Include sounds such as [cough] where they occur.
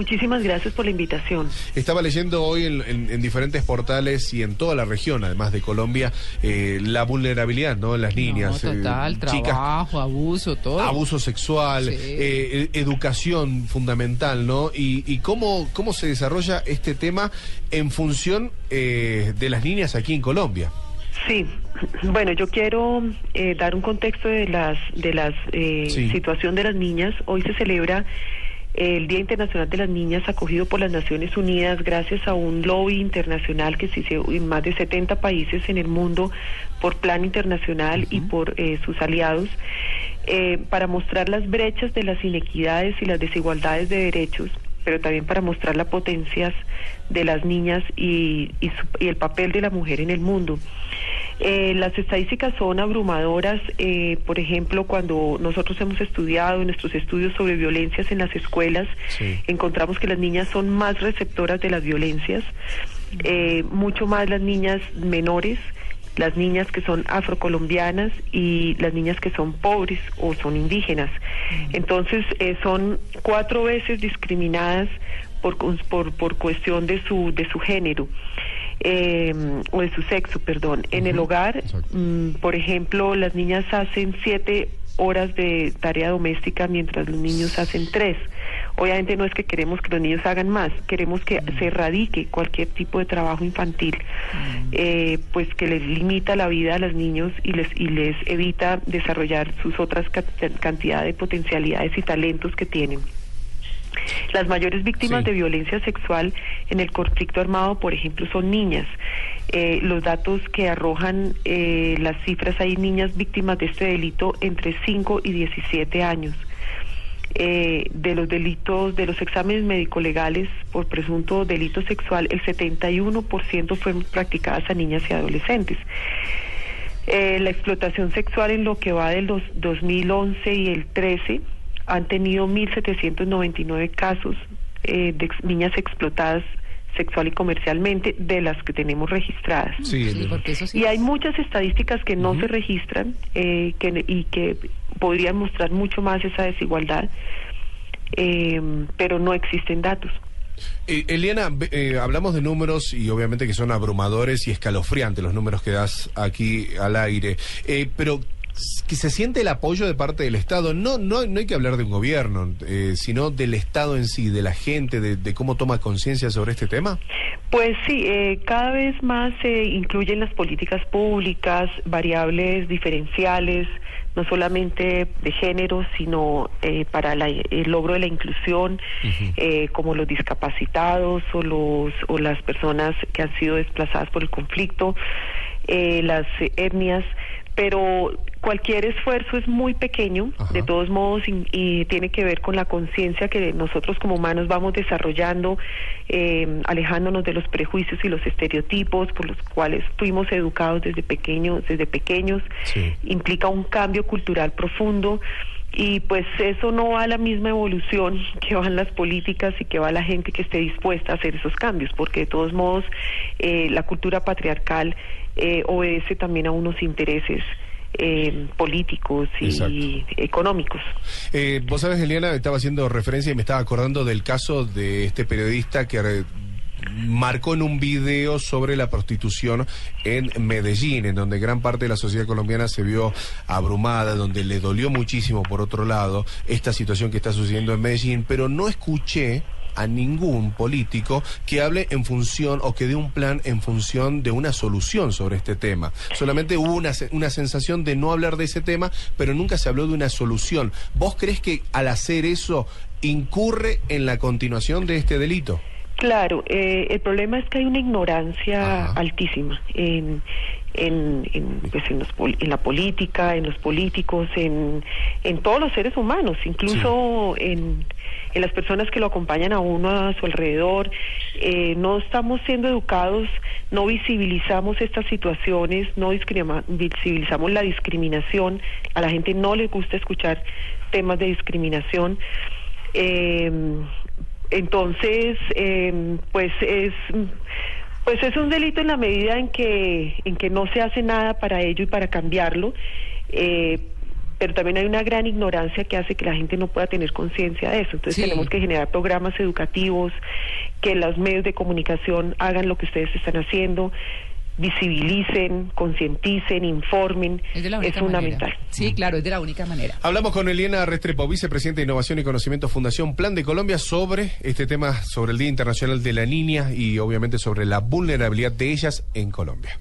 Muchísimas gracias por la invitación. Estaba leyendo hoy en, diferentes portales y en toda la región, además de Colombia, eh, la vulnerabilidad, ¿no? En las niñas. No, total, trabajo, abuso, todo. Abuso sexual, eh, educación fundamental, ¿no? Y, cómo, cómo se desarrolla este tema en función de las niñas aquí en Colombia. Sí, [clears throat] bueno, yo quiero eh, dar un contexto de las de las eh, situación de las niñas. Hoy se celebra el Día Internacional de las Niñas acogido por las Naciones Unidas gracias a un lobby internacional que se hizo en más de 70 países en el mundo por plan internacional y por eh, sus aliados eh, para mostrar las brechas de las inequidades y las desigualdades de derechos pero también para mostrar las potencias de las niñas y, y, y el papel de la mujer en el mundo. Eh, las estadísticas son abrumadoras, eh, por ejemplo, cuando nosotros hemos estudiado en nuestros estudios sobre violencias en las escuelas, encontramos que las niñas son más receptoras de las violencias, eh, mucho más las niñas menores, las niñas que son afrocolombianas y las niñas que son pobres o son indígenas. Entonces, son cuatro veces discriminadas por, por, por cuestión de su, de su género eh, o de su sexo, perdón. En el hogar, mm, por ejemplo, las niñas hacen siete horas de tarea doméstica mientras los niños hacen tres. Obviamente no es que queremos que los niños hagan más, queremos que se erradique cualquier tipo de trabajo infantil, eh, pues que les limita la vida a los niños y les y les evita desarrollar sus otras cantidad de potencialidades y talentos que tienen. Las mayores víctimas de violencia sexual en el conflicto armado, por ejemplo, son niñas. Eh, los datos que arrojan eh, las cifras, hay niñas víctimas de este delito entre 5 y 17 años. Eh, de los delitos, de los exámenes médico-legales por presunto delito sexual, el 71% fueron practicadas a niñas y adolescentes. la explotación sexual en lo que va de los 2011 y el 13 han tenido 1.799 casos eh, de niñas explotadas sexual y comercialmente de las que tenemos registradas. Sí, y hay muchas estadísticas que no se registran eh, que, y que podrían mostrar mucho más esa desigualdad, eh, pero no existen datos. Eliana, hablamos de números y obviamente que son abrumadores y escalofriantes los números que das aquí al aire, pero que se siente el apoyo de parte del Estado. No, no, no hay que hablar de un gobierno, eh, sino del Estado en sí, de la gente, de, cómo toma conciencia sobre este tema. Pues sí, eh, cada vez más se incluyen las políticas públicas, variables diferenciales, no solamente de género, sino eh, para el logro de la inclusión, como los discapacitados o, los, o las personas que han sido desplazadas por el conflicto, las etnias pero cualquier esfuerzo es muy pequeño, de todos modos, y, tiene que ver con la conciencia que nosotros como humanos vamos desarrollando, eh, alejándonos de los prejuicios y los estereotipos por los cuales fuimos educados desde pequeños, desde pequeños, implica un cambio cultural profundo y pues eso no va a la misma evolución que van las políticas y que va la gente que esté dispuesta a hacer esos cambios, porque de todos modos eh, la cultura patriarcal eh, obedece también a unos intereses. Eh, políticos y económicos. Eh, vos sabes, Eliana, estaba haciendo referencia y me estaba acordando del caso de este periodista que marcó en un video sobre la prostitución en Medellín, en donde gran parte de la sociedad colombiana se vio abrumada, donde le dolió muchísimo, por otro lado, esta situación que está sucediendo en Medellín, pero no escuché a ningún político que hable en función o que dé un plan en función de una solución sobre este tema. Solamente hubo una, una sensación de no hablar de ese tema, pero nunca se habló de una solución. ¿Vos crees que al hacer eso incurre en la continuación de este delito? Claro, eh, el problema es que hay una ignorancia altísima en, en, en, pues en, los, en, la política, en los políticos, en, en todos los seres humanos, incluso en, en las personas que lo acompañan a uno a su alrededor. Eh, no estamos siendo educados, no visibilizamos estas situaciones, no visibilizamos la discriminación. A la gente no le gusta escuchar temas de discriminación. Eh, entonces, eh, pues es pues es un delito en la medida en que en que no se hace nada para ello y para cambiarlo. Eh, pero también hay una gran ignorancia que hace que la gente no pueda tener conciencia de eso. Entonces tenemos que generar programas educativos, que los medios de comunicación hagan lo que ustedes están haciendo, visibilicen, concienticen, informen, es, fundamental. Sí, claro, es de la única manera. Hablamos con Eliana Restrepo, vicepresidenta de Innovación y Conocimiento Fundación Plan de Colombia, sobre este tema, sobre el Día Internacional de la Niña y obviamente sobre la vulnerabilidad de ellas en Colombia.